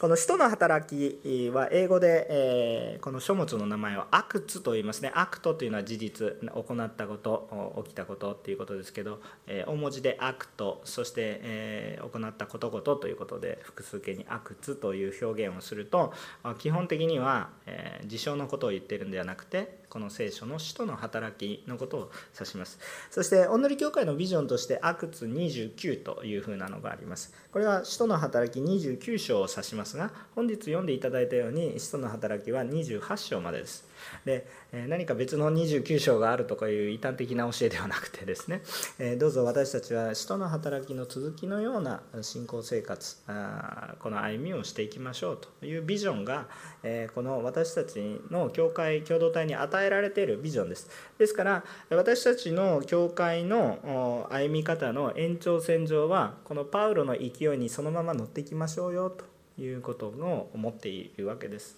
この使徒の働きは英語で、えー、この書物の名前を Acts と言いますね。 Act というのは事実、行ったこと、起きたことっていうことですけど、えー、大文字で Act、そして、えー、行ったことごとということで複数形に Acts という表現をすると、基本的には、え事象のことを言ってるんではなくて、この聖書の使徒の働きのことを指します。そして御塗教会のビジョンとして Acts 29というふうなのがあります。これは使徒の働き29章を指しますが本日読んでいただいたように使徒の働きは28章までです。で何か別の29章があるとかいう異端的な教えではなくてですねどうぞ私たちは使徒の働きの続きのような信仰生活この歩みをしていきましょうというビジョンがこの私たちの教会共同体に与えられているビジョンですですから私たちの教会の歩み方の延長線上はこのパウロの勢いにそのまま乗っていきましょうよということを思っているわけです。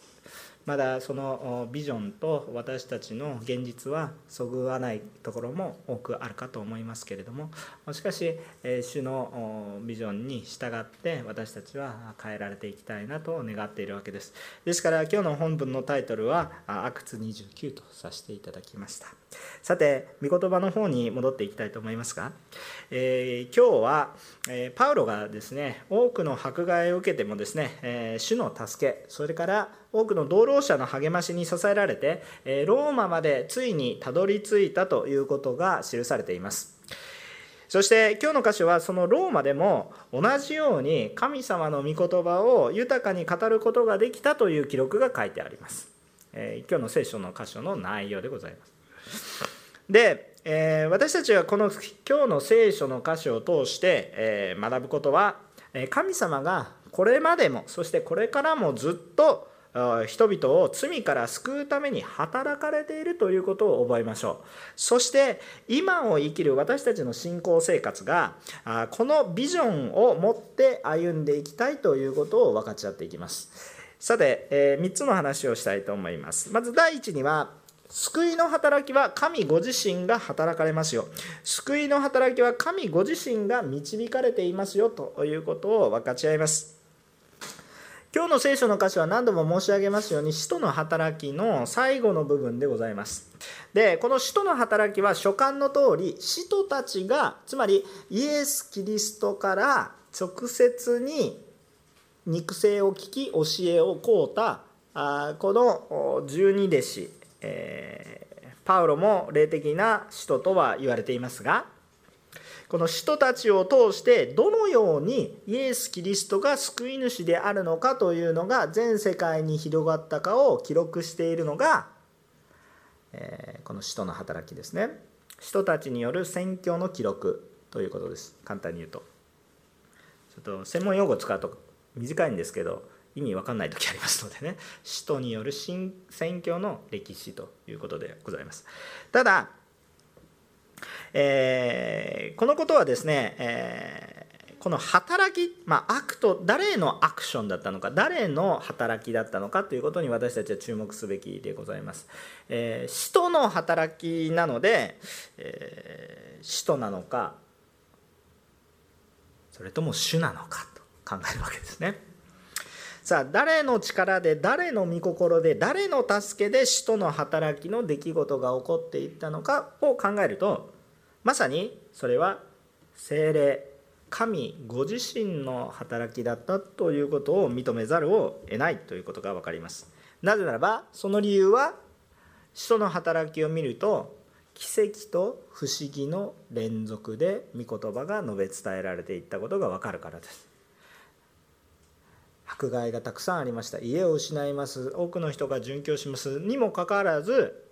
まだそのビジョンと私たちの現実はそぐわないところも多くあるかと思いますけれどもしかし主のビジョンに従って私たちは変えられていきたいなと願っているわけです。ですから今日の本文のタイトルは「アクツ29」とさせていただきました。さて御言葉の方に戻っていきたいと思いますが、えー、今日は、えー、パウロがですね多くの迫害を受けてもですね、えー、主の助けそれから多くの同労者の励ましに支えられてえローマまでついにたどり着いたということが記されています。そして今日の箇所はそのローマでも同じように神様の御言葉を豊かに語ることができたという記録が書いてあります、え今日の聖書の箇所の内容でございます。で、え私たちはこの今日の聖書の箇所を通して、え学ぶことは神様がこれまでもそしてこれからもずっと人々を罪から救うために働かれているということを覚えましょう。そして今を生きる私たちの信仰生活がこのビジョンを持って歩んでいきたいということを分かち合っていきます。さて、え3つの話をしたいと思います。まず第一には救いの働きは神ご自身が働かれますよ。救いの働きは神ご自身が導かれていますよということを分かち合います。今日の聖書の箇所は何度も申し上げますように使徒の働きの最後の部分でございます。でこの使徒の働きは書簡の通り使徒たちがつまりイエス・キリストから直接に肉声を聞き教えを請うたあこの十二弟子、えー、パウロも霊的な使徒とは言われていますがこの使徒たちを通してどのようにイエス・キリストが救い主であるのかというのが全世界に広がったかを記録しているのが、えこの使徒の働きですね。使徒たちによる宣教の記録ということです。簡単に言うと。ちょっと専門用語使うと短いんですけど意味わかんない時ありますのでね使徒による新宣教の歴史ということでございますただえー、このことはですね、えー、この働き、まあ、 Act 誰のアクションだったのか誰の働きだったのかということに私たちは注目すべきでございます。えー、使徒の働きなので、えー、使徒なのかそれとも主なのかと考えるわけですね。さあ誰の力で誰の御心で誰の助けで使徒の働きの出来事が起こっていったのかを考えるとまさにそれは精霊神ご自身の働きだったということを認めざるを得ないということが分かります。なぜならばその理由は使徒の働きを見ると奇跡と不思議の連続で御言葉が述べ伝えられていったことが分かるからです。迫害がたくさんありました。家を失います。多くの人が殉教します。にもかかわらず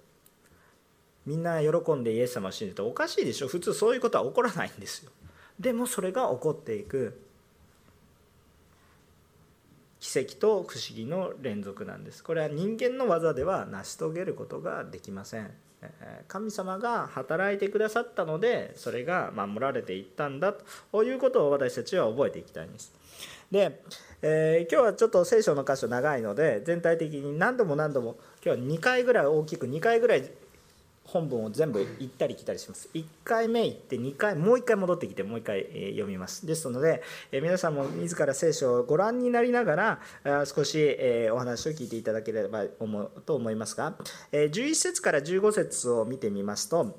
みんな喜んでイエス様を信じておかしいでしょ。普通そういうことは起こらないんですよ。でもそれが起こっていく。奇跡と不思議の連続なんです。これは人間の技では成し遂げることができません。神様が働いてくださったのでそれが守られていったんだということを私たちは覚えていきたいんです。で、えー、今日はちょっと聖書の箇所長いので全体的に何度も何度も今日は2回ぐらい大きく2回ぐらい本文を全部行ったり来たりします。1回目行って2回もう1回戻ってきてもう1回読みます。ですので皆さんも自ら聖書をご覧になりながら少しお話を聞いていただければと思いますが11節から15節を見てみますと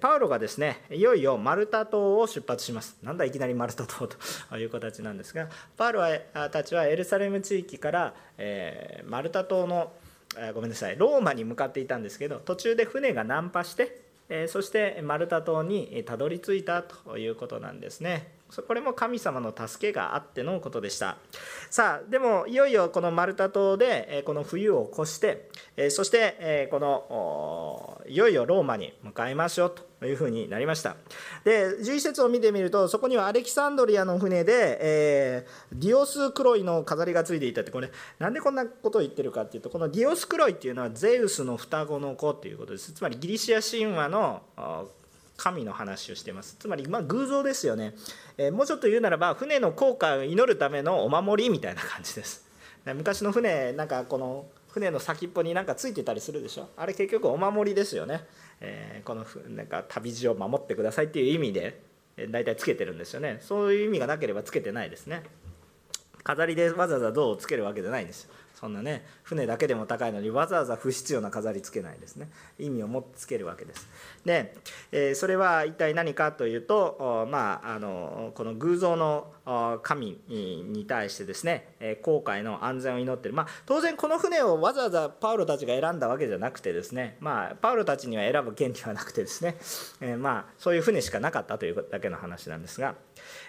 パウロがですねいよいよマルタ島を出発します。なんだいきなりマルタ島と いう形なんですがパウロたちはエルサレム地域からマルタ島のごめんなさい。ローマに向かっていたんですけど途中で船が難破してそしてマルタ島にたどり着いたということなんですね。これも神様の助けがあってのことでした。さあでもいよいよこのマルタ島でこの冬を越してそしてこのいよいよローマに向かいましょうと。いうふうになりました。で11節を見てみるとそこにはアレキサンドリアの船で、えー、ディオスクロイの飾りがついていたってこれなんでこんなことを言ってるかっていうとこのディオスクロイっていうのはゼウスの双子の子っていうことです。つまりギリシア神話の神の話をしています。つまりま偶像ですよね、えー、もうちょっと言うならば船の航海を祈るためのお守りみたいな感じです。昔の船なんかこの船の先っぽになんかついてたりするでしょ。あれ結局お守りですよね、えー、このなんか旅路を守ってくださいっていう意味で大体つけてるんですよね。そういう意味がなければつけてないですね。飾りでわざわざ銅をつけるわけじゃないんです。よそんなね船だけでも高いのにわざわざ不必要な飾りつけないですね。意味を持ってつけるわけです。で、えそれは一体何かというとまああのこの偶像の神に対してですね航海の安全を祈ってる。まあ当然この船をわざわざパウロたちが選んだわけじゃなくてですねまあパウロたちには選ぶ権利はなくてですね、えまあそういう船しかなかったというだけの話なんですが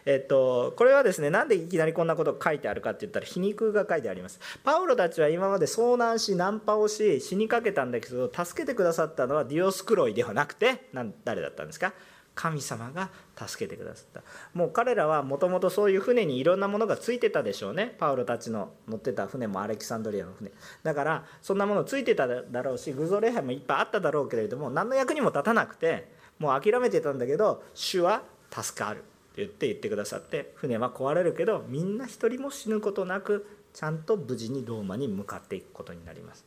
えっと、これはですねなんでいきなりこんなことが書いてあるかって言ったら皮肉が書いてあります。パウロたちは今まで遭難しナンパをし死にかけたんだけど助けてくださったのはディオスクロイではなくて誰だったんですか？神様が助けてくださった。もう彼らはもともとそういう船にいろんなものがついてたでしょうね。パウロたちの乗ってた船もアレキサンドリアの船。だからそんなものついてただろうし偶像礼拝もいっぱいあっただろうけれども何の役にも立たなくてもう諦めてたんだけど主は助かる。って言って言ってくださって船は壊れるけどみんな一人も死ぬことなくちゃんと無事にローマに向かっていくことになります。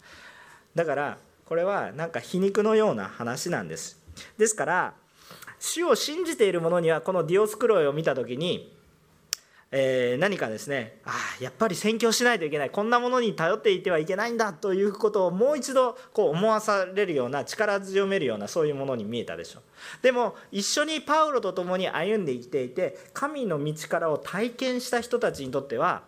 だからこれはなんか皮肉のような話なんです。ですから主を信じている者にはこのディオスクロイを見た時にえ、何かですねああやっぱり宣教しないといけない。こんなものに頼っていてはいけないんだということをもう一度こう思わされるような力強めるようなそういうものに見えたでしょう。でも一緒にパウロと共に歩んで生きていて神の道からを体験した人たちにとっては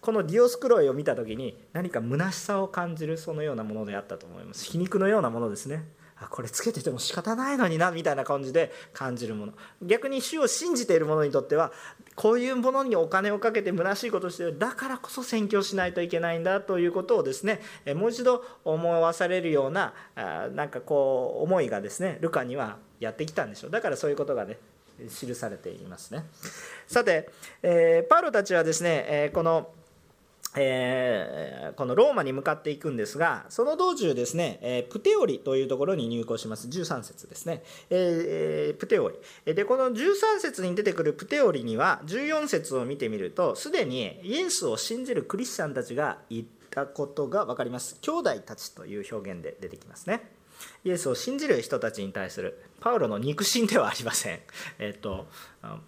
このディオスクロイを見た時に何か虚しさを感じるそのようなものであったと思います。皮肉のようなものですね。これつけてても仕方ないのになみたいな感じで感じるもの。逆に主を信じている者にとってはこういうものにお金をかけて虚しいことをしてる。だからこそ宣教しないといけないんだということをですねもう一度思わされるようななんかこう思いがですねルカにはやってきたんでしょう。だからそういうことがね記されていますね。さて、えー、パウロたちはですね、えー、この「えー、このローマに向かっていくんですがその道中ですね、えー、プテオリというところに入港します。13節ですね、えー、プテオリ。でこの13節に出てくるプテオリには14節を見てみるとすでにイエスを信じるクリスチャンたちが言ったことが分かります。兄弟たちという表現で出てきますね。イエスを信じる人たちに対するパウロの肉親ではありません、えー、と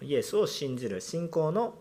イエスを信じる信仰の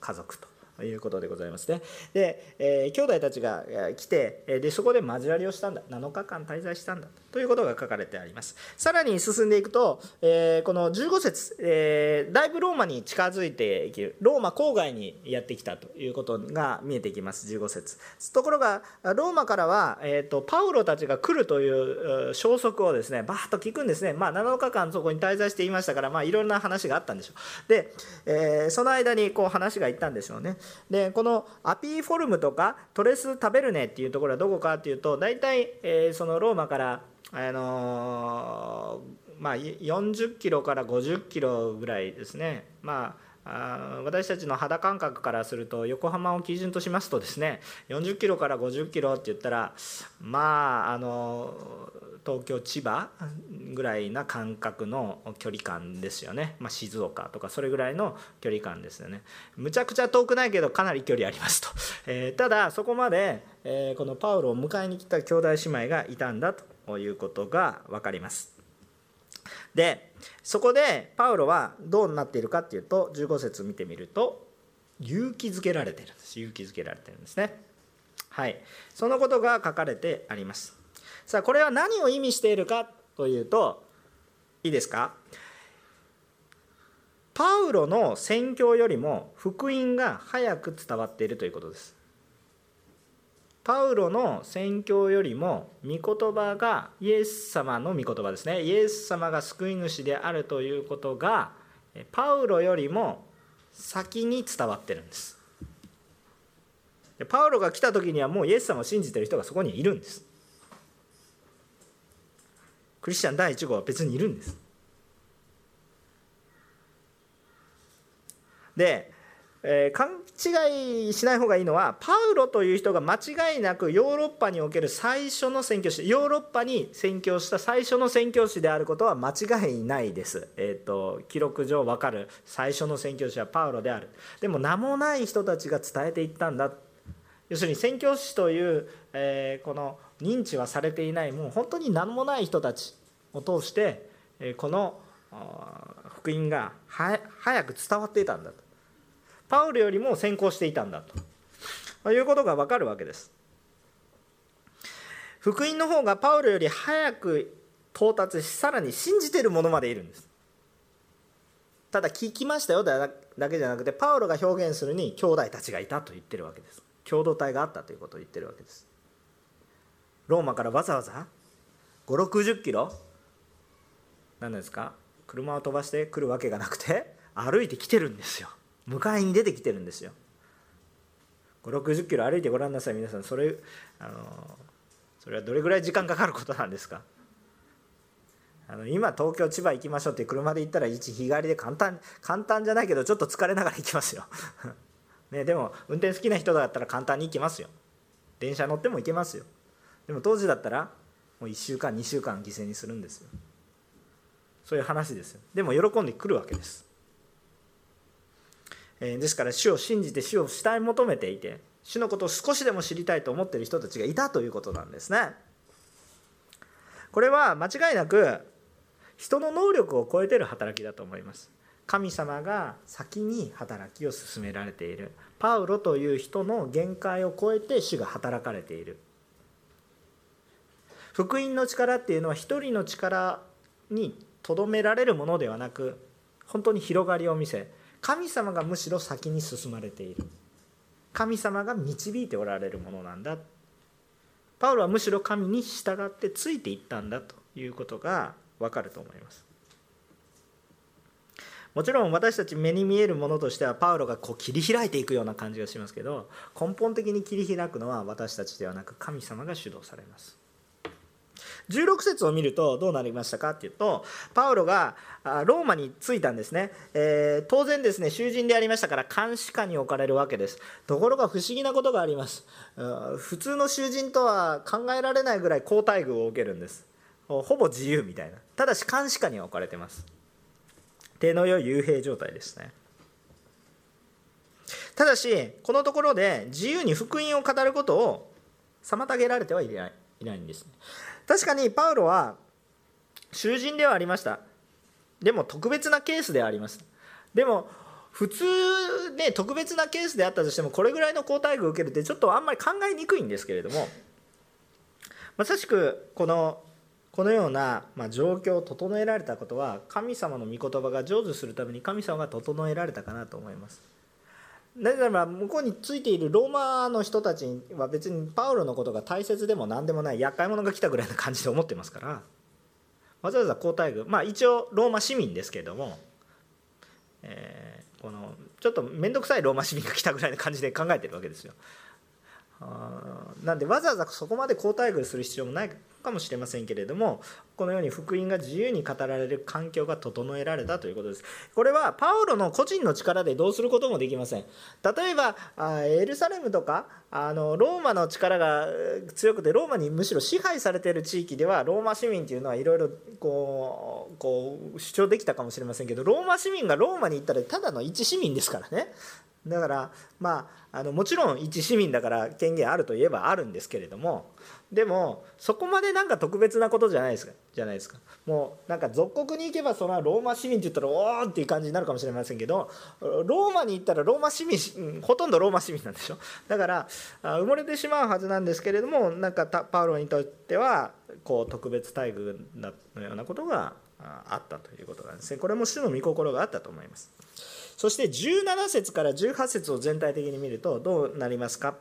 家族と。いうことでございますね。で、えー、兄弟たちが来てでそこで交わりをしたんだ7日間滞在したんだとということが書かれてあります。さらに進んでいくと、えー、この15節、えー、だいぶローマに近づいているローマ郊外にやってきたということが見えてきます。15節。ところがローマからは、えーと、パウロたちが来るという消息をですねバーッと聞くんですね、まあ、7日間そこに滞在していましたから、まあ、いろんな話があったんでしょう。で、えー、その間にこう話がいったんでしょうね。でこのアピーフォルムとかトレス・タベルネっていうところはどこかっていうと大体、えー、そのローマからあの、まあ、40キロから50キロぐらいですね、まあ、あ私たちの肌感覚からすると横浜を基準としますとですね40キロから50キロって言ったらまああの東京千葉ぐらいな感覚の距離感ですよね、まあ、静岡とかそれぐらいの距離感ですよね。むちゃくちゃ遠くないけどかなり距離ありますと、えー、ただそこまで、えー、このパウロを迎えに来た兄弟姉妹がいたんだと。ということが分かります。でそこでパウロはどうなっているかっていうと15節見てみると勇気づけられてるんです。勇気づけられてるんですね。はい。そのことが書かれてあります。さあこれは何を意味しているかというといいですか？パウロの宣教よりも福音が早く伝わっているということです。パウロの宣教よりも御言葉がイエス様の御言葉ですね。イエス様が救い主であるということがパウロよりも先に伝わってるんです。パウロが来た時にはもうイエス様を信じてる人がそこにいるんです。クリスチャン第1号は別にいるんです。でえー、勘違いしない方がいいのはパウロという人が間違いなくヨーロッパにおける最初の宣教師ヨーロッパに宣教した最初の宣教師であることは間違いないです、えーと、記録上分かる。最初の宣教師はパウロである。でも名もない人たちが伝えていったんだ。要するに宣教師という、えー、この認知はされていないもう本当に名もない人たちを通して、え、この福音が早く伝わっていたんだと。パウルよりも先行していたんだと。いうことが分かるわけです。福音の方がパウルより早く到達しさらに信じている者までいるんです。ただ聞きましたよだけじゃなくてパウロが表現するに兄弟たちがいたと言ってるわけです。共同体があったということを言ってるわけです。ローマからわざわざ560キロ何ですか車を飛ばしてくるわけがなくて歩いてきてるんですよ。迎えに出てきてるんですよ。560キロ歩いてごらんなさい。皆さんそれあのそれはどれぐらい時間かかることなんですか？あの今東京千葉行きましょうって車で行ったら一日帰りで簡単簡単じゃないけどちょっと疲れながら行きますよ、ね、でも運転好きな人だったら簡単に行きますよ。電車乗っても行けますよ。でも当時だったらもう1週間2週間犠牲にするんですよ。そういう話ですよ。でも喜んでくるわけです。えですから主を信じて主を慕い求めていて主のことを少しでも知りたいと思っている人たちがいたということなんですね。これは間違いなく人の能力を超えてる働きだと思います。神様が先に働きを進められている。パウロという人の限界を超えて主が働かれている。福音の力っていうのは一人の力にとどめられるものではなく本当に広がりを見せ神様がむしろ先に進まれている。神様が導いておられるものなんだ。パウロはむしろ神に従ってついていったんだということがわかると思います。もちろん私たち目に見えるものとしてはパウロがこう切り開いていくような感じがしますけど根本的に切り開くのは私たちではなく神様が主導されます。16節を見るとどうなりましたかっていうとパウロがローマに着いたんですね、えー、当然ですね囚人でありましたから監視下に置かれるわけです。ところが不思議なことがあります。普通の囚人とは考えられないぐらい好待遇を受けるんです。ほぼ自由みたいな。ただし監視下には置かれてます。手の良い幽閉状態ですね。ただしこのところで自由に福音を語ることを妨げられてはいないいないんです、ね、確かにパウロは囚人ではありました。でも特別なケースではあります。でも普通ね特別なケースであったとしてもこれぐらいの好待遇を受けるってちょっとあんまり考えにくいんですけれどもまさしくこのこのような、ま状況を整えられたことは神様の御言葉が成就するために神様が整えられたかなと思います。なぜなら向こうについているローマの人たちは別にパウロのことが大切でも何でもない厄介者が来たぐらいな感じで思ってますからわざわざ皇太后まあ一応ローマ市民ですけれども、えー、このちょっと面倒くさいローマ市民が来たぐらいな感じで考えてるわけですよ。なんでわざわざそこまで皇太后する必要もないかもしれませんけれどもこのように福音が自由に語られる環境が整えられたということです。これはパウロの個人の力でどうすることもできません。例えばエルサレムとかあのローマの力が強くてローマにむしろ支配されている地域ではローマ市民っていうのはいろいろこう主張できたかもしれませんけどローマ市民がローマに行ったらただの一市民ですからね。だからまああのもちろん一市民だから権限あるといえばあるんですけれどもでもそこまでなんか特別なことじゃないですか。じゃないですか。もうなんか属国に行けばそのローマ市民って言ったらおおっていう感じになるかもしれませんけどローマに行ったらローマ市民ほとんどローマ市民なんでしょ？だから埋もれてしまうはずなんですけれどもなんかパウロにとってはこう特別待遇のようなことがあったということなんですね。これも主の御心があったと思います。そして17節から18節を全体的に見るとどうなりますか？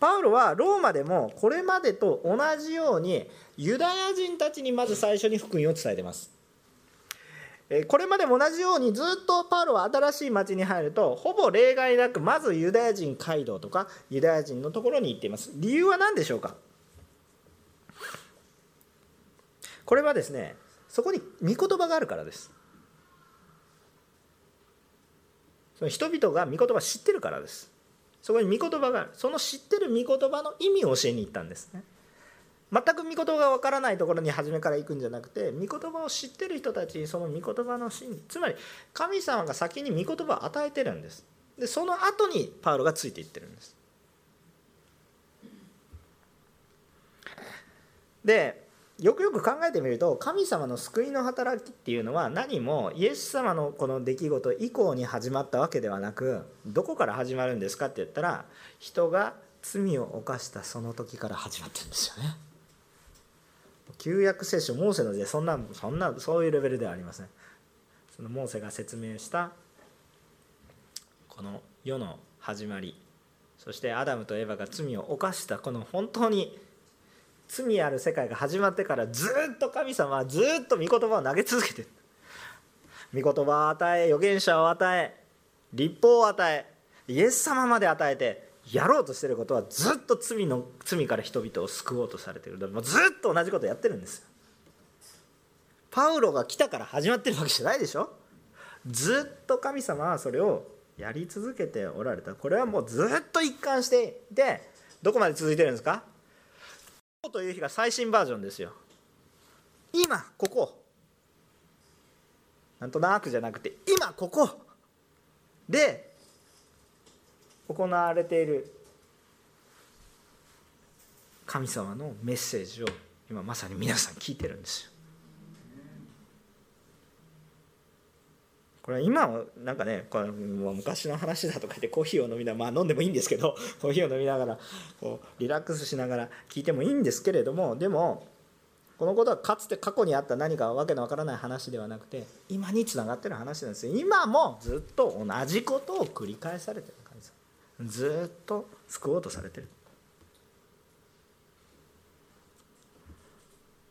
パウロはローマでもこれまでと同じようにユダヤ人たちにまず最初に福音を伝えています。これまでも同じようにずっとパウロは新しい町に入るとほぼ例外なくまずユダヤ人街道とかユダヤ人のところに行っています。理由は何でしょうか？これはですねそこに御言葉があるからです。その人々が御言葉を知ってるからです。そこに御言葉があるその知ってる御言葉の意味を教えに行ったんですね。全く御言葉がわからないところに初めから行くんじゃなくて御言葉を知ってる人たちにその御言葉の真理つまり神様が先に御言葉を与えてるんです。でその後にパウロがついていってるんです。でよくよく考えてみると神様の救いの働きっていうのは何もイエス様のこの出来事以降に始まったわけではなくどこから始まるんですかって言ったら人が罪を犯したその時から始まってるんですよね。旧約聖書モーセの時代そんなそんなそういうレベルではありません。そのモーセが説明したこの世の始まりそしてアダムとエヴァが罪を犯したこの本当に罪ある世界が始まってからずっと神様はずっと御言葉を投げ続けてる。御言葉を与え預言者を与え立法を与えイエス様まで与えてやろうとしてることはずっと罪の罪から人々を救おうとされてる。もうずっと同じことやってるんです。よパウロが来たから始まってるわけじゃないでしょ？ずっと神様はそれをやり続けておられた。これはもうずっと一貫していてどこまで続いてるんですか？という日が最新バージョンですよ。今ここ。なんとなくじゃなくて今ここ。で行われている神様のメッセージを今まさに皆さん聞いてるんですよこれは今はなんかねこれもう昔の話だとか言ってコーヒーを飲みながらまあ飲んでもいいんですけど コーヒーを飲みながらこうリラックスしながら聞いてもいいんですけれどもでもこのことはかつて過去にあった何かわけのわからない話ではなくて今につながってる話なんですよ。今もずっと同じことを繰り返されてる感じずっと救おうとされてる。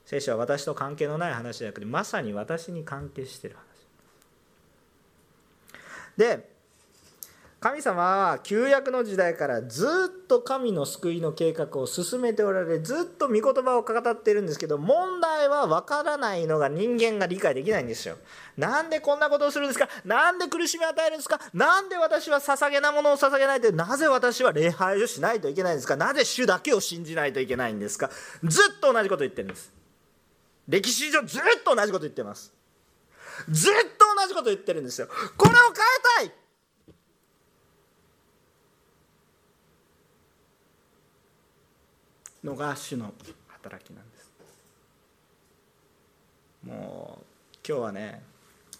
聖書は私と関係のない話じゃなくてまさに私に関係してるで神様は旧約の時代からずっと神の救いの計画を進めておられずっと御言葉を語っているんですけど問題は分からないのが人間が理解できないんですよ。なんでこんなことをするんですか？なんで苦しみを与えるんですか？なんで私は捧げなものを捧げないと？なぜ私は礼拝をしないといけないんですか？なぜ主だけを信じないといけないんですか？ずっと同じこと言ってるんです。歴史上ずっと同じこと言ってます。ずっと同じこと言ってるんですよ。これを変えたい。のが主の働きなんです。もう今日はね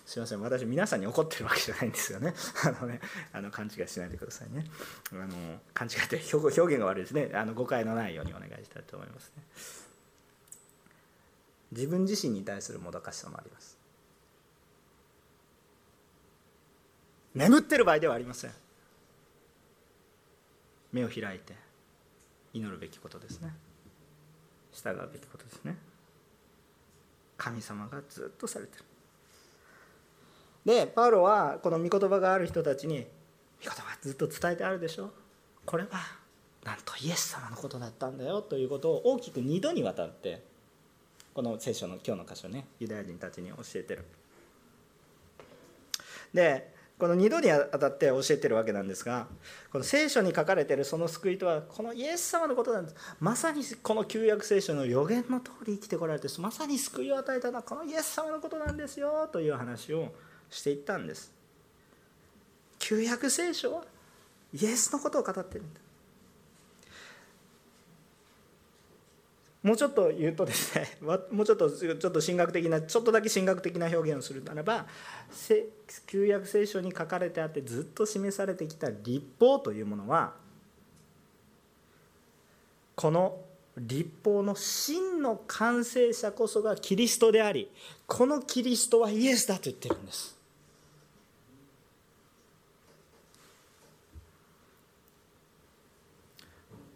すいません。私皆さんに怒ってるわけじゃないんですよね。あのねあの勘違いしないでくださいね。あの勘違いって表現が悪いですね。あの誤解のないようにお願いしたいと思いますね。自分自身に対するもどかしさもあります。眠ってる場合ではありません。目を開いて祈るべきことですね。従うべきことですね。神様がずっとされてる。でパウロはこの御言葉がある人たちに御言葉ずっと伝えてあるでしょ。これはなんとイエス様のことだったんだよということを大きく2度にわたってこの聖書の今日の箇所ねユダヤ人たちに教えてる。でこの2度にあたって教えてるわけなんですがこの聖書に書かれてるその救いとはこのイエス様のことなんです。まさにこの旧約聖書の予言の通り生きてこられてまさに救いを与えたのはこのイエス様のことなんですよという話をしていったんです。旧約聖書はイエスのことを語ってるんだ。もうちょっと言うとですね もうちょっとちょっと神学的なちょっとだけ神学的な表現をするならば旧約聖書に書かれてあってずっと示されてきた立法というものはこの立法の真の完成者こそがキリストでありこのキリストはイエスだと言ってるんです。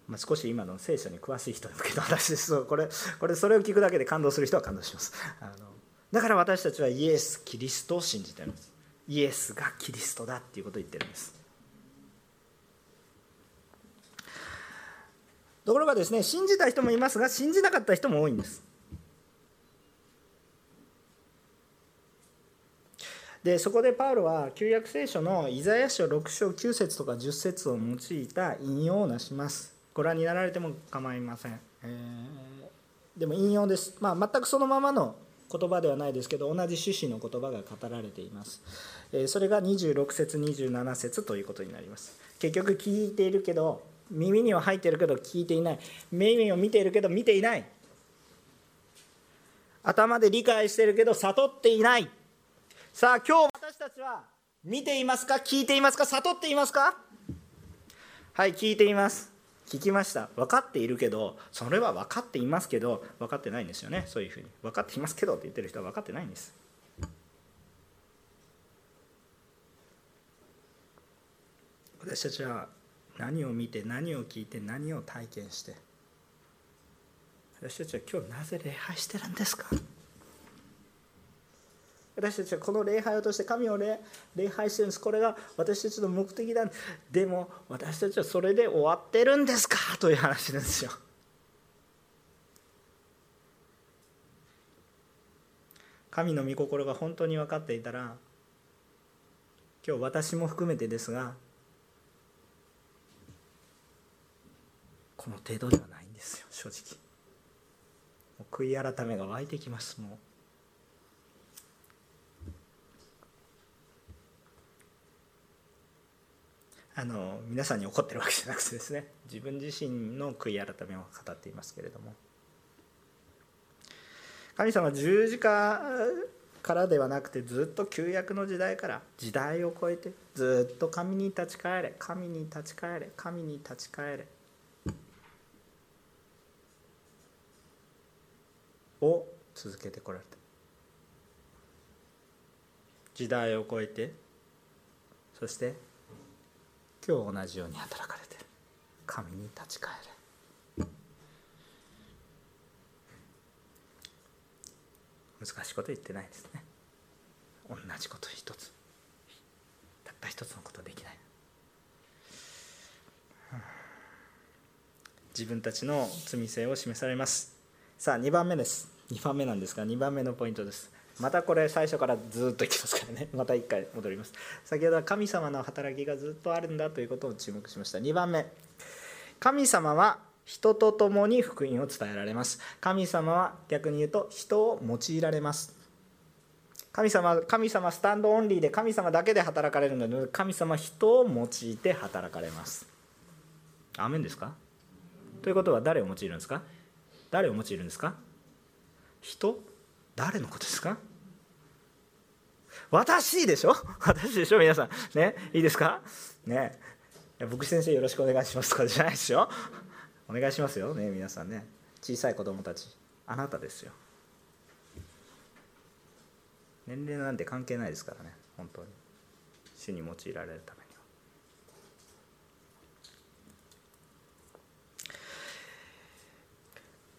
まあ、少し今の聖書に詳しい人に向けて私です。これこれそれを聞くだけで感動する人は感動します。あのだから私たちはイエス・キリストを信じてるんです。イエスがキリストだっていうことを言ってるんです。ところがですね信じた人もいますが信じなかった人も多いんです。でそこでパウロは旧約聖書のイザヤ書6章9節とか10節を用いた引用をなします。ご覧になられても構いません、えー、でも引用です、まあ、全くそのままの言葉ではないですけど同じ趣旨の言葉が語られています、えー、それが26節27節ということになります。結局聞いているけど耳には入っているけど聞いていない。耳を見ているけど見ていない。頭で理解しているけど悟っていない。さあ今日私たちは見ていますか？聞いていますか？悟っていますか？はい聞いています。聞きました。分かっているけどそれは分かっていますけど分かってないんですよね。そういうふうに。分かっていますけどって言ってる人は分かってないんです。私たちは何を見て何を聞いて何を体験して。私たちは今日なぜ礼拝してるんですか？私たちはこの礼拝を通して神を礼拝してるんです。これが私たちの目的だ。でも私たちはそれで終わってるんですか？という話ですよ。神の御心が本当に分かっていたら今日私も含めてですがこの程度ではないんですよ正直。悔い改めが湧いてきます。もうあの皆さんに怒ってるわけじゃなくてですね。自分自身の悔い改めを語っていますけれども。神様十字架からではなくてずっと旧約の時代から時代を超えてずっと神に立ち返れ神に立ち返れ神に立ち返れを続けてこられた。時代を超えてそして今日同じように働かれてる神に立ち返れ。難しいこと言ってないですね。同じこと一つ。たった一つのことできない。自分たちの罪性を示されます。さあ2番目です。2番目なんですが2番目のポイントです。またこれ最初からずっといきますからね。また1回戻ります。先ほどは神様の働きがずっとあるんだということを注目しました。2番目。神様は人と共に福音を伝えられます。神様は逆に言うと人を用いられます。神様神様スタンドオンリーで神様だけで働かれるので神様人を用いて働かれます。アメンですか？ということは誰を用いるんですか？誰を用いるんですか？人？誰のことですか？私でしょ？私でしょ？皆さん。ね？いいですか？ね？牧師先生よろしくお願いしますとかじゃないですよ。お願いしますよ。ね？皆さんね。小さい子供たち。あなたですよ。年齢なんて関係ないですからね。本当に。主に用いられたには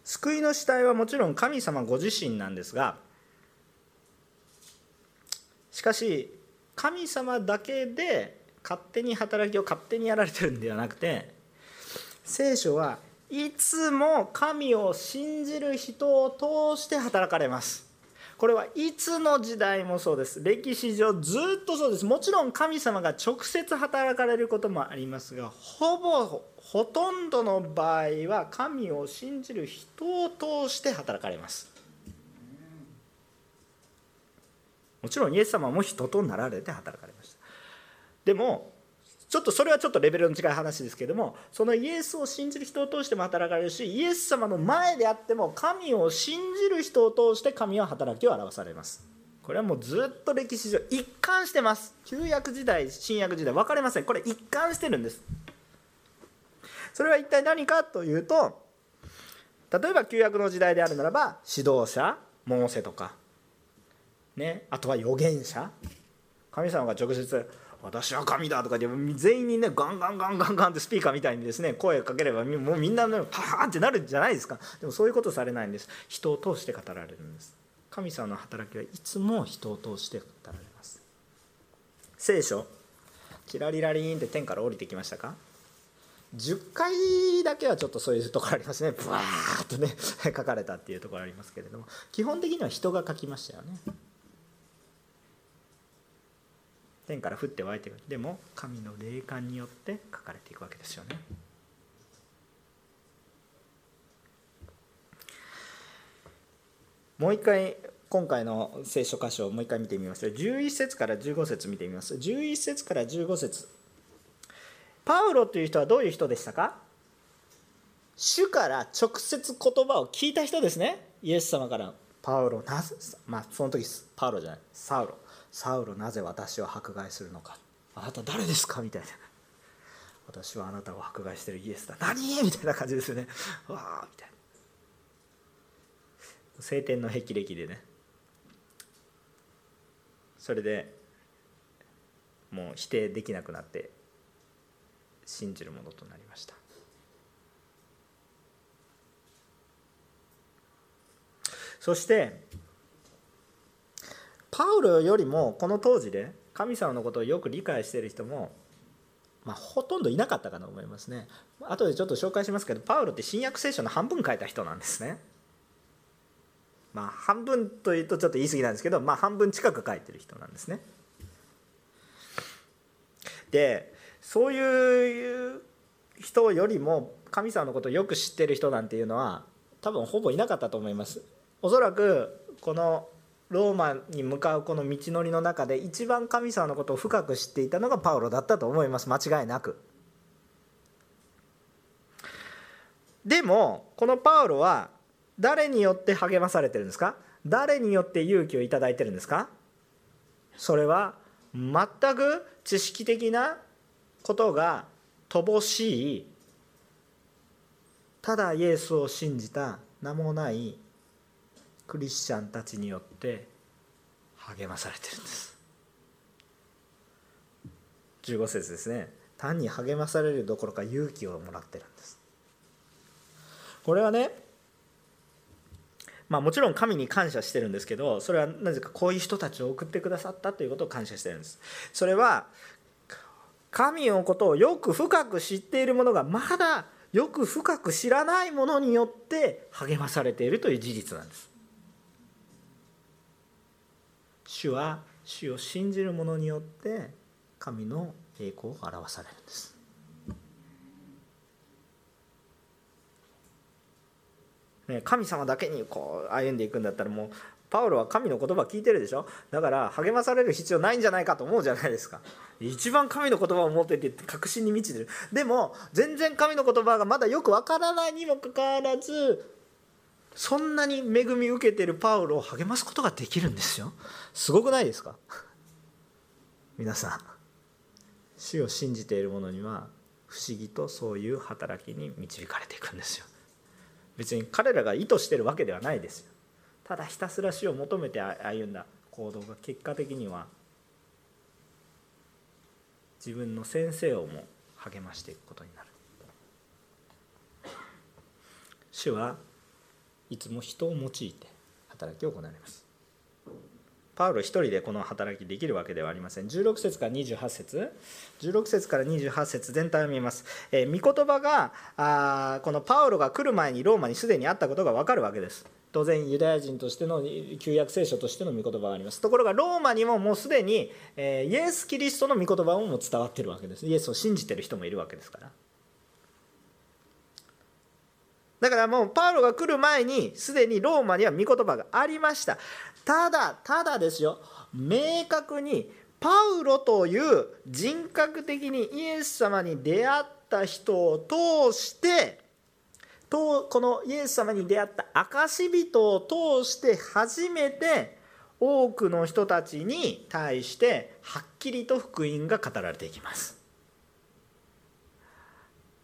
救いの主体はもちろん神様ご自身なんですがしかし神様だけで勝手に働きを勝手にやられてるんではなくて聖書はいつも神を信じる人を通して働かれます。これはいつの時代もそうです。歴史上ずっとそうです。もちろん神様が直接働かれることもありますがほぼほとんどの場合は神を信じる人を通して働かれます。もちろんイエス様も人となられて働かれました。でもちょっとそれはちょっとレベルの違い話ですけどもそのイエスを信じる人を通しても働かれるしイエス様の前であっても神を信じる人を通して神は働きを表されます。これはもうずっと歴史上一貫してます。旧約時代新約時代分かれません。これ一貫してるんです。それは一体何かというと例えば旧約の時代であるならば指導者モーセとかねあとは預言者。神様が直接私は神だとかで全員にねガンガンガンガンガンってスピーカーみたいにですね声をかければもうみんなねパーンってなるんじゃないですか。でもそういうことされないんです。人を通して語られるんです。神様の働きはいつも人を通して語られます。聖書。キラリラリンって天から降りてきましたか？10回だけはちょっとそういうところありますね。ブワーッとね 書かれたっていうところありますけれども。基本的には人が書きましたよね。天から降って湧いてくる。でも神の霊感によって書かれていくわけですよね。もう一回今回の聖書箇所をもう一回見てみます。と11節から15節見てみます。11節から15節パウロという人はどういう人でしたか？主から直接言葉を聞いた人ですね。イエス様から。パウロなぜまあその時パウロじゃない。サウロ。サウロなぜ私を迫害するのか。あなた誰ですか？みたいな。私はあなたを迫害してる。イエスだ。何？みたいな感じですよね。わあみたいな。晴天の霹靂でね。それでもう否定できなくなって。信じるものとなりました。そしてパウロよりもこの当時で神様のことをよく理解している人も、まあ、ほとんどいなかったかと思いますね。後でちょっと紹介しますけどパウロって新約聖書の半分書いた人なんですね。まあ半分というとちょっと言い過ぎなんですけど、まあ、半分近く書いてる人なんですね。でそういう人よりも神様のことをよく知ってる人なんていうのは多分ほぼいなかったと思います。おそらくこのローマに向かうこの道のりの中で一番神様のことを深く知っていたのがパウロだったと思います。間違いなく。でもこのパウロは誰によって励まされてるんですか？誰によって勇気をいいてるんですか？それは全く知識的なことが乏しい。ただイエスを信じた名もないクリスチャンたちによって励まされてるんです。15節ですね。単に励まされるどころか勇気をもらってるんです。これはねまあもちろん神に感謝してるんですけどそれはなぜかこういう人たちを送ってくださったということを感謝してるんです。それは神のことをよく深く知っている者がまだよく深く知らないものによって励まされているという事実なんです。主は主を信じる者によって神の栄光を表されるんです。ね、神様だけにこう歩んでいくんだったらもうパウロは神の言葉聞いてるでしょ？だから励まされる必要ないんじゃないかと思うじゃないですか。一番神の言葉を持ってて確信に満ちてる。でも全然神の言葉がまだよくわからないにもかかわらずそんなに恵み受けてるパウロを励ますことができるんですよ。すごくないですか？皆さん。主を信じている者には不思議とそういう働きに導かれていくんですよ。別に彼らが意図してるわけではないですよ。ただひたすら死を求めて歩んだ行動が結果的には自分の先生をも励ましていくことになる。主はいつも人を用いて働きを行います。パウロ一人でこの働きできるわけではありません。16節から28節。16節から28節全体を見ます、えー、御言葉があこのパウロが来る前にローマにすでにあったことが分かるわけです。当然ユダヤ人としての旧約聖書としての御言葉があります。ところがローマにももうすでに、え、イエス・キリストの御言葉も伝わってるわけです。イエスを信じてる人もいるわけですから。だからもうパウロが来る前にすでにローマには御言葉がありました。ただただですよ。明確にパウロという人格的にイエス様に出会った人を通してとこのイエス様に出会った証人を通して初めて多くの人たちに対してはっきりと福音が語られていきます。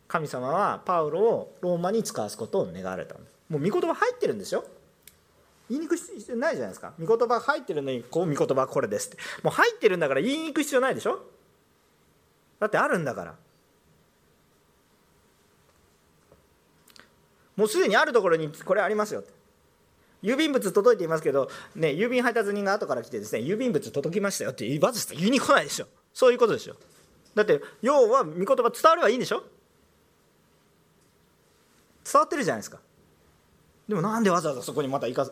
神様はパウロをローマに使わすことを願われたもう御言葉入ってるんですよ。言いにくい必要ないじゃないですか。御言葉入ってるのにこう御言葉これですって。もう入ってるんだから言いに行く必要ないでしょ。だってあるんだから。もうすでにあるところにこれありますよ郵便物届いていますけど、ね、郵便配達人が後から来てですね郵便物届きましたよってわざ言いに来ないでしょ。そういうことでしょ。だって要は御言葉伝わればいいんでしょ。伝わってるじゃないですか。でもなんでわざわざそこにまた行か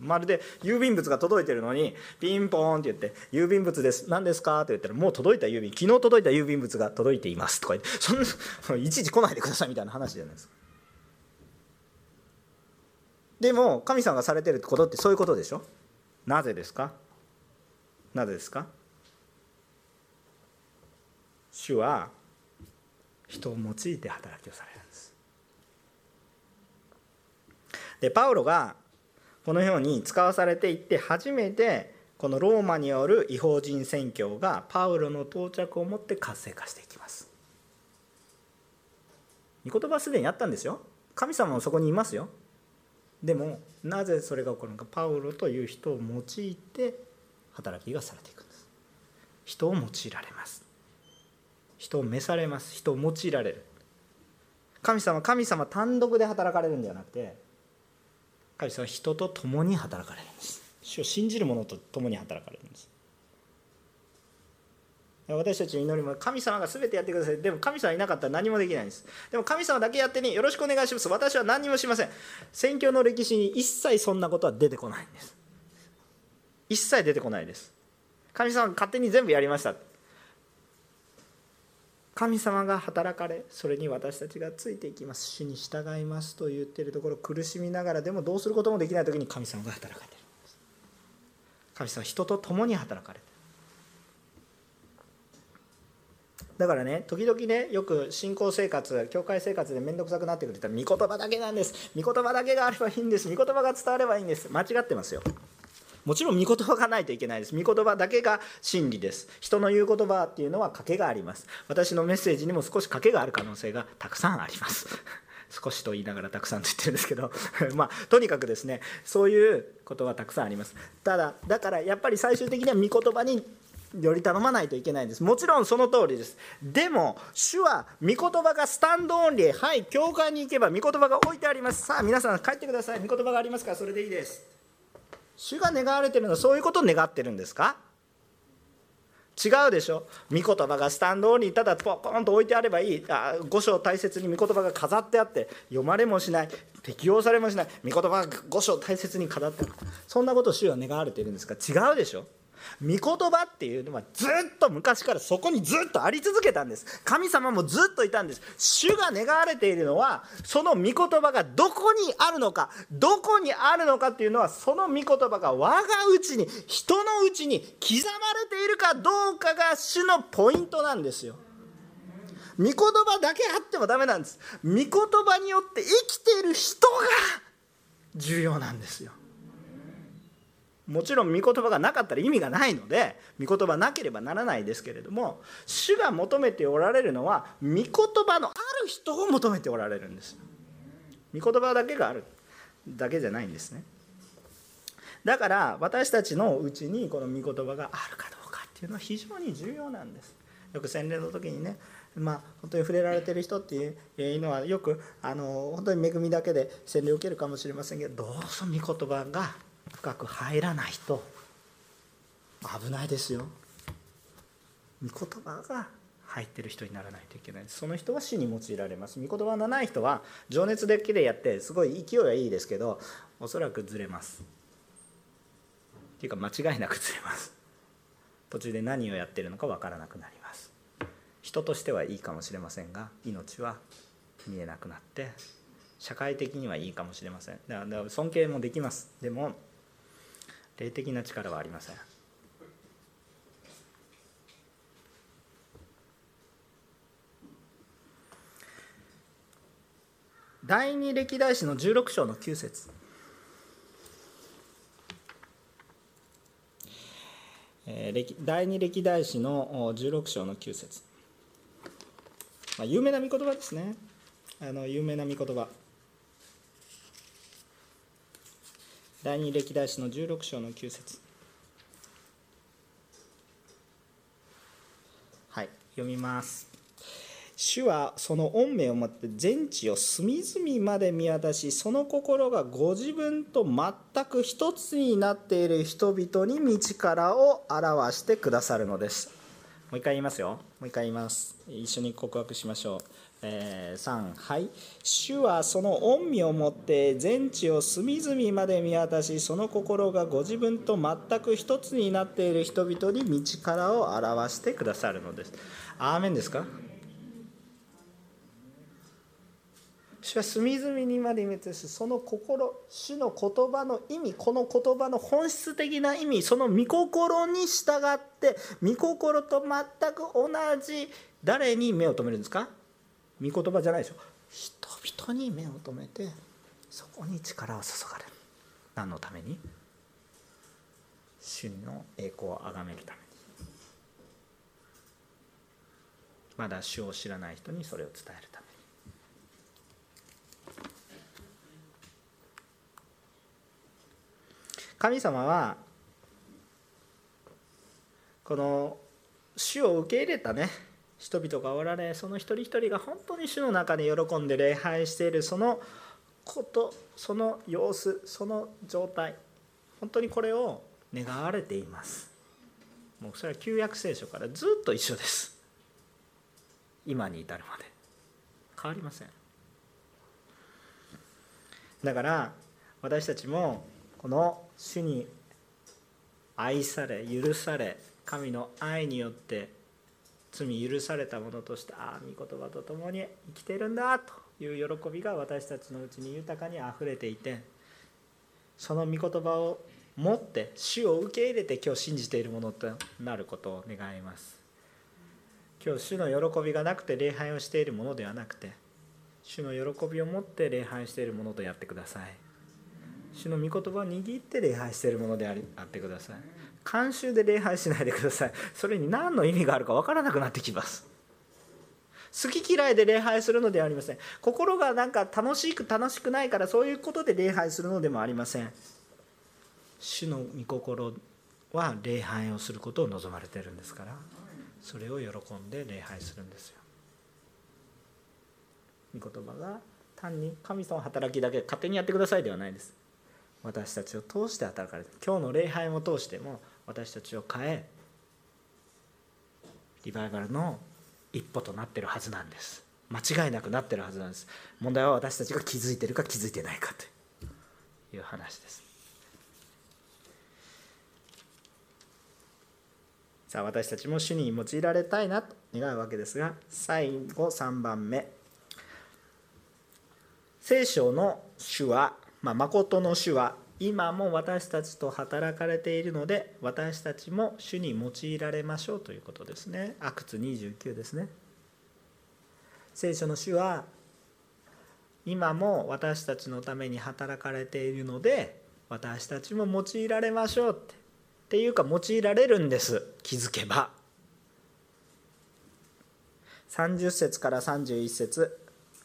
まるで郵便物が届いてるのにピンポーンって言って「郵便物です。何ですか?」って言ったら「もう届いた郵便昨日届いた郵便物が届いています」とか言ってそんな いちいち来ないでくださいみたいな話じゃないですか。でも神様がされてるってことってそういうことでしょ？なぜですか？なぜですか？主は人を用いて働きをされるんです。でパウロがこのように使わされていって初めてこのローマによる違法人宣教がパウロの到着をもって活性化していきます。御言葉はすでにあったんですよ。神様もそこにいますよ。でもなぜそれが起こるのかパウロという人を用いて働きがされていくんです。人を用いられます。人を召されます。人を用いられる。神様神様単独で働かれるんではなくて神様は人と共に働かれるんです。主を信じる者と共に働かれるんです。私たちの祈りも神様が全てやってください。でも神様いなかったら何もできないんです。でも神様だけやってねよろしくお願いします。私は何もしません。宣教の歴史に一切そんなことは出てこないんです。一切出てこないです。神様が勝手に全部やりました。神様が働かれそれに私たちがついていきます。主に従いますと言っているところ苦しみながらでもどうすることもできない時に神様が働かれてるんです。神様は人と共に働かれている。だからね時々ねよく信仰生活教会生活で面倒くさくなってくるって言ったら御言葉だけなんです。御言葉だけがあればいいんです。御言葉が伝わればいいんです。間違ってますよ。もちろん御言葉がないといけないです。御言葉だけが真理です。人の言う言葉っていうのは賭けがあります。私のメッセージにも少し賭けがある可能性がたくさんあります。少しと言いながらたくさんと言ってるんですけど。まあとにかくですねそういうことはたくさんあります。ただだからやっぱり最終的には御言葉により頼まないといけないんです。もちろんその通りです。でも主は御言葉がスタンドオンリー。はい教会に行けば御言葉が置いてあります。さあ皆さん帰ってください。御言葉がありますからそれでいいです。主が願われてるのはそういうことを願ってるんですか？違うでしょ。御言葉がスタンドにただポコンと置いてあればいい。あ五章大切に御言葉が飾ってあって読まれもしない。適用されもしない。御言葉が五章大切に飾ってある。そんなことを主は願われているんですか？違うでしょ。御言葉っていうのはずっと昔からそこにずっとあり続けたんです。神様もずっといたんです。主が願われているのはその御言葉がどこにあるのかどこにあるのかっていうのはその御言葉が我がうちに人のうちに刻まれているかどうかが主のポイントなんですよ。御言葉だけあってもダメなんです。御言葉によって生きている人が重要なんですよ。もちろん御言葉がなかったら意味がないので御言葉なければならないですけれども主が求めておられるのは御言葉のある人を求めておられるんです。御言葉だけがあるだけじゃないんですね。だから私たちのうちにこの御言葉があるかどうかっていうのは非常に重要なんです。よく洗礼の時にねまあ、本当に触れられてる人っていうのはよくあの本当に恵みだけで洗礼を受けるかもしれませんけどどうぞ御言葉が深く入らないと危ないですよ。御言葉が入ってる人にならないといけない。その人は死に用いられます。御言葉のない人は情熱だけでやってすごい勢いはいいですけどおそらくずれます。っていうか間違いなくずれます。途中で何をやってるのか分からなくなります。人としてはいいかもしれませんが命は見えなくなって社会的にはいいかもしれません。だから尊敬もできます。でも霊的な力はありません。第二歴代史の16章の9節。第二歴代史の16章の9節。まあ、有名な御言葉ですね。あの有名な御言葉。第二歴代史の16章の9節。はい読みます。主はその恩命をもって全地を隅々まで見渡しその心がご自分と全く一つになっている人々に道からを表してくださるのです。もう一回言いますよ。もう一回言います。一緒に告白しましょう、えー、3はい主はその恩義をもって全地を隅々まで見渡しその心がご自分と全く一つになっている人々に道からを表してくださるのです。アーメンですか？主は隅々にまで見てその心主の言葉の意味この言葉の本質的な意味その御心に従って御心と全く同じ誰に目を留めるんですか？御言葉じゃないでしょ。人々に目を留めてそこに力を注がれる。何のために？主の栄光をあがめるために。まだ主を知らない人にそれを伝えるために。神様はこの主を受け入れたね人々がおられその一人一人が本当に主の中で喜んで礼拝しているそのことその様子その状態本当にこれを願われています。もうそれは旧約聖書からずっと一緒です。今に至るまで。変わりません。だから私たちもこの主に愛され許され神の愛によって罪許されたものとしてああ御言葉と共に生きてるんだという喜びが私たちのうちに豊かにあふれていてその御言葉を持って主を受け入れて今日信じているものとなることを願います。今日主の喜びがなくて礼拝をしているものではなくて主の喜びを持って礼拝しているものとやってください。主の御言葉を握って礼拝しているものでありあってください。慣習で礼拝しないでください。それに何の意味があるか分からなくなってきます。好き嫌いで礼拝するのではありません。心がなんか楽しく楽しくないからそういうことで礼拝するのでもありません。主の御心は礼拝をすることを望まれてるんですからそれを喜んで礼拝するんですよ。御言葉が単に神様の働きだけ勝手にやってくださいではないです。私たちを通して働かれて今日の礼拝も通しても私たちを変えリバイバルの一歩となってるはずなんです。間違いなくなってるはずなんです。問題は私たちが気づいてるか気づいてないかという話です。さあ私たちも主に用いられたいなと願うわけですが最後3番目。聖書の主はまあ、誠の主は今も私たちと働かれているので私たちも主に用いられましょうということですね。アクツ29ですね。聖書の主は今も私たちのために働かれているので私たちも用いられましょうってっていうか用いられるんです気づけば30節から31節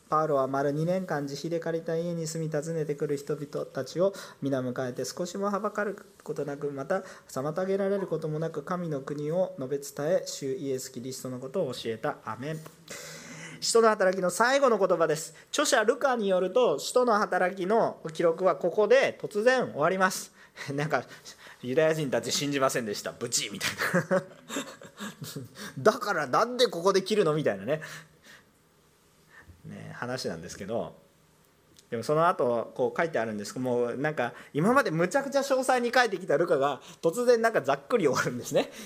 パウロは丸2年間自費で借りた家に住み訪ねてくる人々たちを皆迎えて少しもはばかることなくまた妨げられることもなく神の国を述べ伝え主イエス・キリストのことを教えた。アメン。使徒の働きの最後の言葉です。著者ルカによると使徒の働きの記録はここで突然終わります。なんかユダヤ人たち信じませんでした。ブチみたいな。だからなんでここで切るの？みたいなね。ね、話なんですけどでもその後こう書いてあるんですけどもうなんか今までむちゃくちゃ詳細に書いてきたルカが突然なんかざっくり終わるんですね。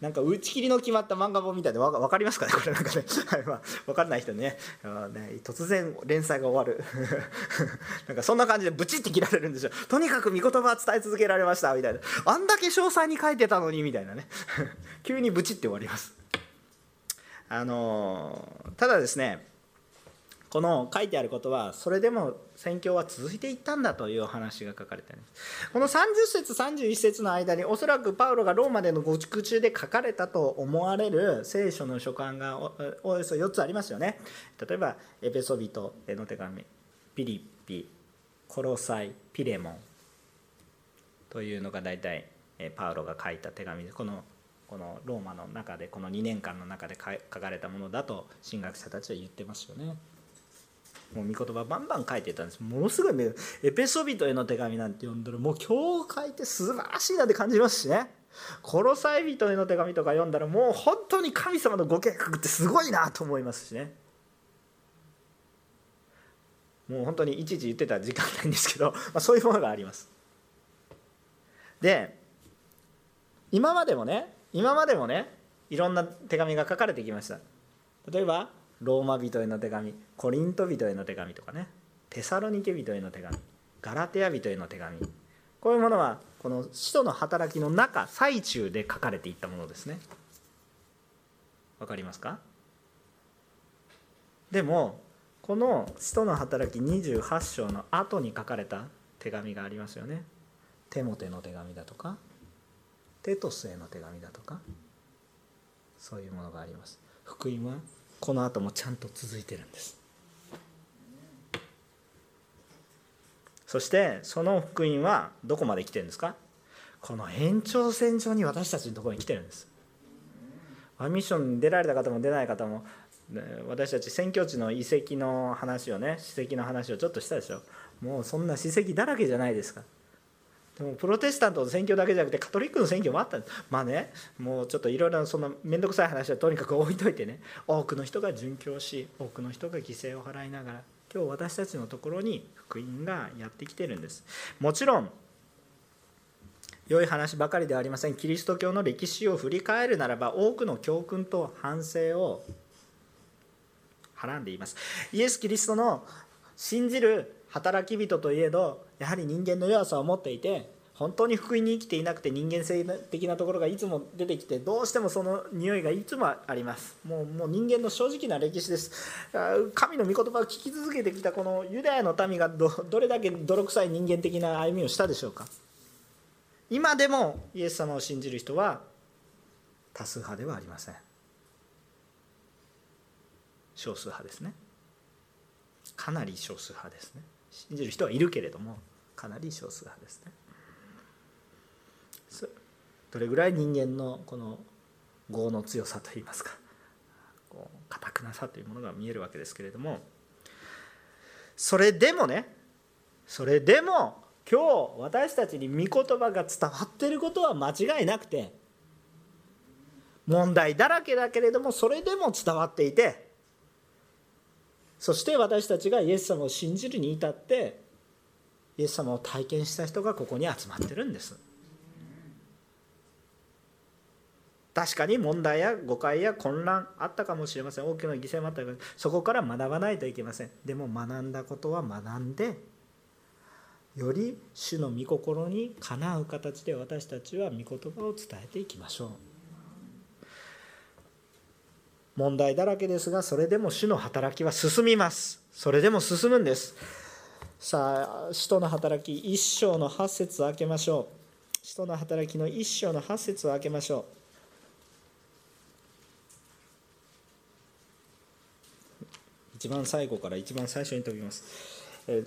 なんか打ち切りの決まった漫画本みたいで分かりますかね？これなんかね、はいまあ、分かんない人ね。ね突然連載が終わる。なんかそんな感じでブチって切られるんですよ。とにかく御言葉は伝え続けられましたみたいな。あんだけ詳細に書いてたのにみたいなね。急にブチって終わります。あのただですねこの書いてあることはそれでも宣教は続いていったんだという話が書かれていますこの30節31節の間におそらくパウロがローマでのご口中で書かれたと思われる聖書の書簡がおよそ4つありますよね例えばエペソビトへの手紙ピリピコロサイピレモンというのが大体パウロが書いた手紙でこのこのローマの中でこの2年間の中で書かれたものだと神学者たちは言ってますよね。もう御言葉バンバン書いてたんです。ものすごいエペソビトへの手紙なんて読んだらもう今日書いて素晴らしいなって感じますしね。コロサイ人への手紙とか読んだらもう本当に神様のご計画ってすごいなと思いますしね。もう本当にいちいち言ってた時間ないんですけど、まあ、そういうものがあります。で今までもね今までもねいろんな手紙が書かれてきました。例えばローマ人への手紙コリント人への手紙とかねテサロニケ人への手紙ガラテヤ人への手紙。こういうものはこの使徒の働きの中最中で書かれていったものですね。わかりますか？でもこの使徒の働き28章の後に書かれた手紙がありますよね。テモテの手紙だとかテトスへの手紙だとかそういうものがあります。福音はこの後もちゃんと続いてるんです。そしてその福音はどこまで来てるんですか？この延長線上に私たちのところに来てるんです。ワンミッションに出られた方も出ない方も私たち宣教地の遺跡の話をね史跡の話をちょっとしたでしょ。もうそんな史跡だらけじゃないですか。でもプロテスタントの選挙だけじゃなくてカトリックの選挙もあったんです。まあねもうちょっといろいろその面倒くさい話はとにかく置いといてね。多くの人が殉教し多くの人が犠牲を払いながら今日私たちのところに福音がやってきてるんです。もちろん良い話ばかりではありません。キリスト教の歴史を振り返るならば多くの教訓と反省をはらんでいます。イエス・キリストの信じる働き人といえどやはり人間の弱さを持っていて本当に福音に生きていなくて人間性的なところがいつも出てきてどうしてもその匂いがいつもあります。もうもう人間の正直な歴史です。神の御言葉を聞き続けてきたこのユダヤの民がどどれだけ泥臭い人間的な歩みをしたでしょうか。今でもイエス様を信じる人は多数派ではありません。少数派ですね。かなり少数派ですね。信じる人はいるけれどもかなり少数派ですね。どれぐらい人間のこの業の強さといいますかこう固くなさというものが見えるわけですけれどもそれでもねそれでも今日私たちに御言葉が伝わっていることは間違いなくて問題だらけだけれどもそれでも伝わっていてそして私たちがイエス様を信じるに至ってイエス様を体験した人がここに集まってるんです。確かに問題や誤解や混乱あったかもしれません。大きな犠牲もあったけどそこから学ばないといけません。でも学んだことは学んでより主の御心にかなう形で私たちは御言葉を伝えていきましょう。問題だらけですがそれでも主の働きは進みます。それでも進むんです。さあ使徒の働き一章の8節を開けましょう。使徒の働きの一章の8節を開けましょう。一番最後から一番最初に飛びます。えー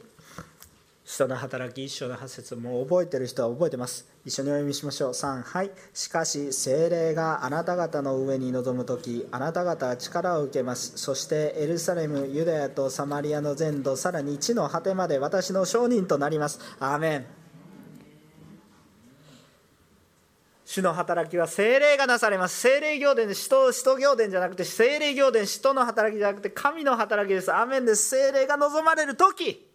人の働き一章の8節もう覚えてる人は覚えてます。一緒にお読みしましょう。3はい。しかし精霊があなた方の上に臨む時あなた方は力を受けます。そしてエルサレムユダヤとサマリアの全土さらに地の果てまで私の証人となります。アーメン。主の働きは精霊がなされます。精霊行伝使徒使徒行伝じゃなくて精霊行伝。使徒の働きじゃなくて神の働きです。アーメンです。精霊が望まれる時。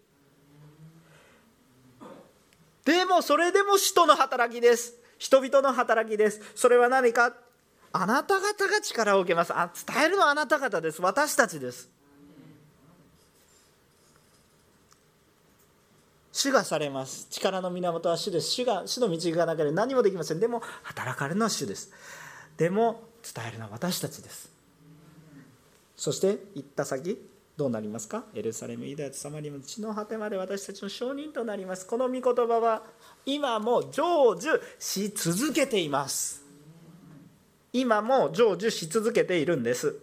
でもそれでも使徒の働きです。人々の働きです。それは何か？あなた方が力を受けます。あ伝えるのはあなた方です。私たちです。主がされます。力の源は主です。主が主の導がなければ何もできません。でも働かれるのは主です。でも伝えるのは私たちです。そして行った先。どうなりますか？エルサレム、ユダヤとサマリアの地の果てまで私たちの証人となります。この御言葉は今も成就し続けています。今も成就し続けているんです。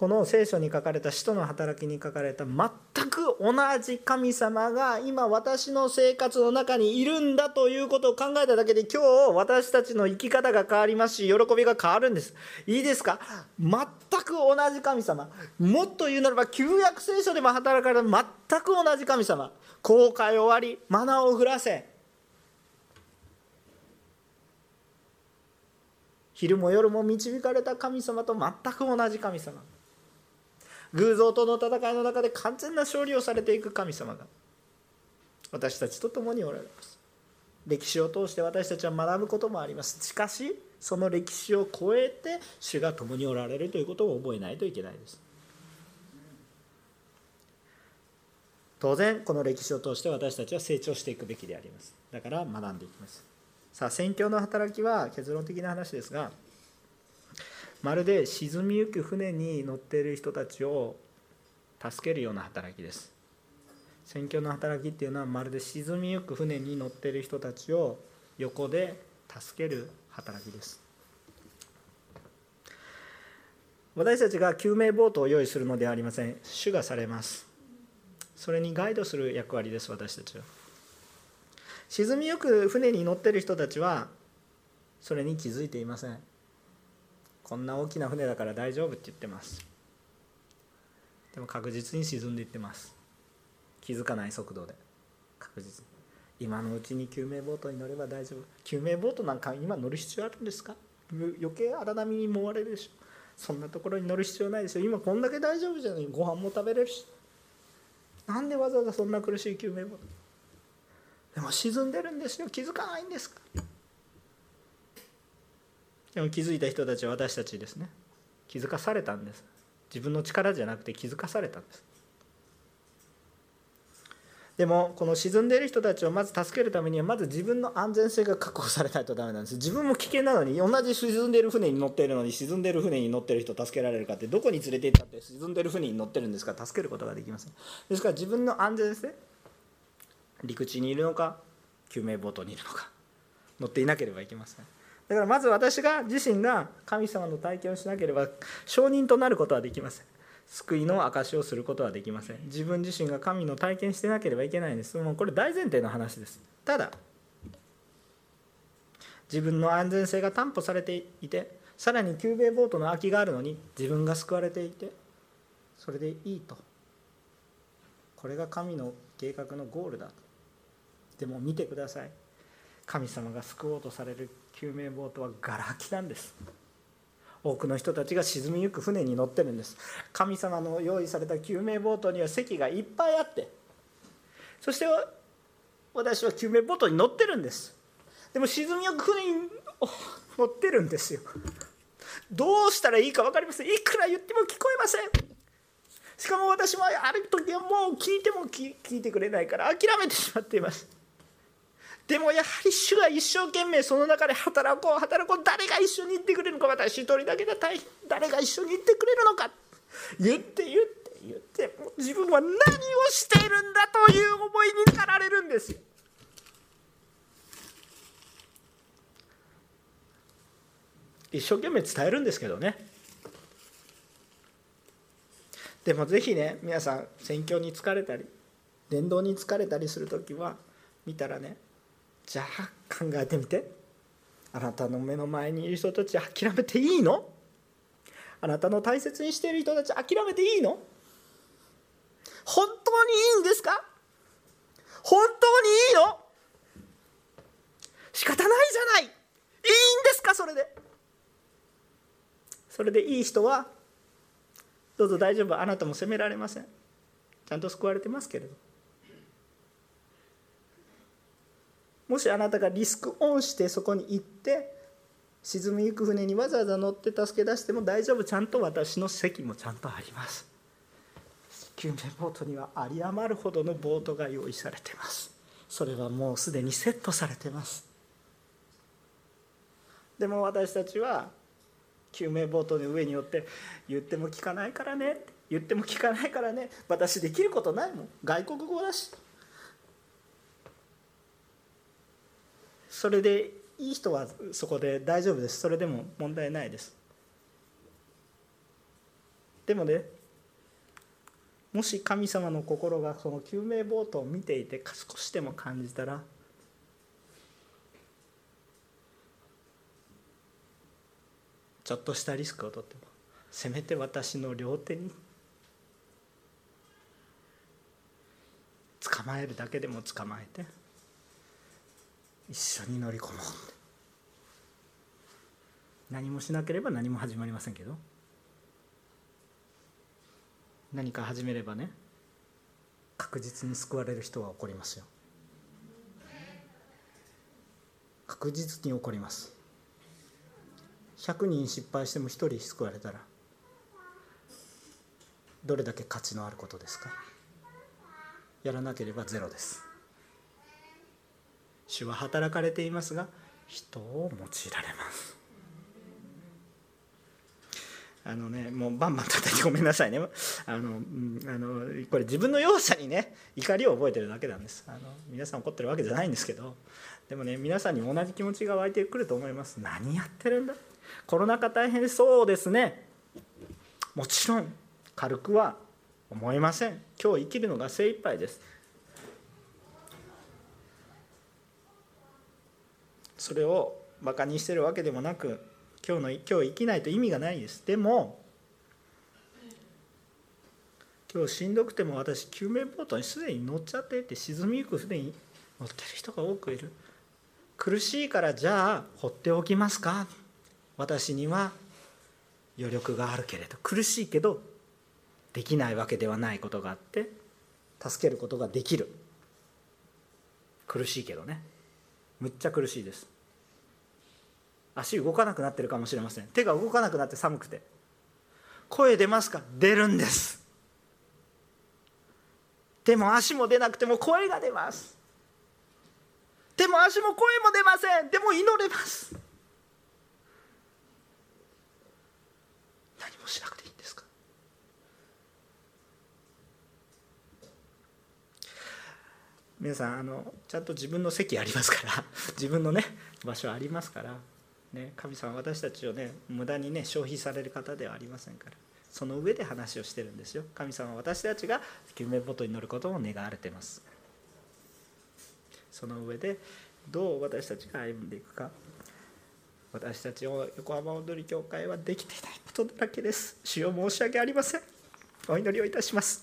この聖書に書かれた使徒の働きに書かれた全く同じ神様が今私の生活の中にいるんだということを考えただけで今日私たちの生き方が変わりますし喜びが変わるんです。いいですか？全く同じ神様。もっと言うならば旧約聖書でも働かれた全く同じ神様。後悔終わりマナを降らせ。昼も夜も導かれた神様と全く同じ神様。偶像との戦いの中で完全な勝利をされていく神様が私たちと共におられます。歴史を通して私たちは学ぶこともあります。しかしその歴史を超えて主が共におられるということを覚えないといけないです。当然この歴史を通して私たちは成長していくべきであります。だから学んでいきます。さあ宣教の働きは結論的な話ですがまるで沈みゆく船に乗っている人たちを助けるような働きです。宣教の働きっていうのはまるで沈みゆく船に乗っている人たちを横で助ける働きです。私たちが救命ボートを用意するのではありません。主がされます。それにガイドする役割です私たちは。沈みゆく船に乗っている人たちはそれに気づいていません。こんな大きな船だから大丈夫って言ってます。でも確実に沈んでいってます。気づかない速度で。確実に。今のうちに救命ボートに乗れば大丈夫。救命ボートなんか今乗る必要あるんですか？余計荒波にもわれるでしょ。そんなところに乗る必要ないですよ。今こんだけ大丈夫じゃない。ご飯も食べれるし。なんでわざわざそんな苦しい救命ボート？でも沈んでるんですよ。気づかないんですか？でも気づいた人たちは私たちですね。気づかされたんです。自分の力じゃなくて気づかされたんです。でもこの沈んでいる人たちをまず助けるためにはまず自分の安全性が確保されないとダメなんです。自分も危険なのに同じ沈んでいる船に乗っているのに沈んでいる船に乗っている人を助けられるかってどこに連れて行ったって沈んでいる船に乗ってるんですから助けることができません。ですから自分の安全性陸地にいるのか救命ボートにいるのか乗っていなければいけません。だからまず私が自身が神様の体験をしなければ証人となることはできません。救いの証しをすることはできません。自分自身が神の体験してなければいけないんです。もうこれ大前提の話です。ただ自分の安全性が担保されていてさらに救命ボートの空きがあるのに自分が救われていてそれでいいと。これが神の計画のゴールだ。とでも見てください。神様が救おうとされる救命ボートはがら空きなんです。多くの人たちが沈みゆく船に乗ってるんです。神様の用意された救命ボートには席がいっぱいあって。そして私は救命ボートに乗ってるんです。でも沈みゆく船に乗ってるんですよ。どうしたらいいか分かりません。いくら言っても聞こえません。しかも私はある時はもう聞いても聞いてくれないから諦めてしまっています。でもやはり主が一生懸命その中で働こう働こう誰が一緒に行ってくれるのか私一人だけで大変誰が一緒に行ってくれるのか言って言って言って自分は何をしているんだという思いに駆られるんですよ。一生懸命伝えるんですけどねでもぜひね皆さん選挙に疲れたり伝道に疲れたりする時は見たらねじゃあ考えてみて。あなたの目の前にいる人たち諦めていいの？あなたの大切にしている人たち諦めていいの？本当にいいんですか？本当にいいの？仕方ないじゃない。いいんですか？それで。それでいい人はどうぞ大丈夫。あなたも責められません。ちゃんと救われてますけれど。もしあなたがリスクオンしてそこに行って沈みゆく船にわざわざ乗って助け出しても大丈夫。ちゃんと私の席もちゃんとあります。救命ボートには有り余るほどのボートが用意されています。それはもうすでにセットされてます。でも私たちは救命ボートの上に乗って言っても聞かないからね言っても聞かないからね私できることないもん。外国語だし。それでいい人はそこで大丈夫です。それでも問題ないです。でもねもし神様の心がその救命ボートを見ていて少しでも感じたらちょっとしたリスクをとってもせめて私の両手に捕まえるだけでも捕まえて一緒に乗り込もう何もしなければ何も始まりませんけど。何か始めればね確実に救われる人は起こりますよ。確実に起こります。100人失敗しても1人救われたらどれだけ価値のあることですか。やらなければゼロです。主は働かれていますが人を用いられます。あのねもうバンバン叩いてごめんなさいね。あの、うん、あのこれ自分の弱さにね怒りを覚えてるだけなんです。あの皆さん怒ってるわけじゃないんですけどでもね皆さんに同じ気持ちが湧いてくると思います。何やってるんだ？コロナ禍大変そうですね。もちろん軽くは思いません。今日生きるのが精一杯です。それをバカにしてるわけでもなく今日の今日生きないと意味がないです。でも今日しんどくても私救命ボートにすでに乗っちゃっていて沈みゆく船に乗ってる人が多くいる。苦しいからじゃあ放っておきますか。私には余力があるけれど。苦しいけどできないわけではないことがあって助けることができる。苦しいけどね。むっちゃ苦しいです。足動かなくなってるかもしれません。手が動かなくなって寒くて。声出ますか？出るんです。でも足も出なくても声が出ます。でも足も声も出ません。でも祈れます。何もしなくていいんですか？皆さんあのちゃんと自分の席ありますから。自分のね場所ありますから。ね、神様は私たちをね無駄にね消費される方ではありませんから。その上で話をしてるんですよ。神様は私たちが救命ボートに乗ることを願われてます。その上でどう私たちが歩んでいくか。私たちを横浜踊り協会はできていないことだらけです。主を申し訳ありません。お祈りをいたします。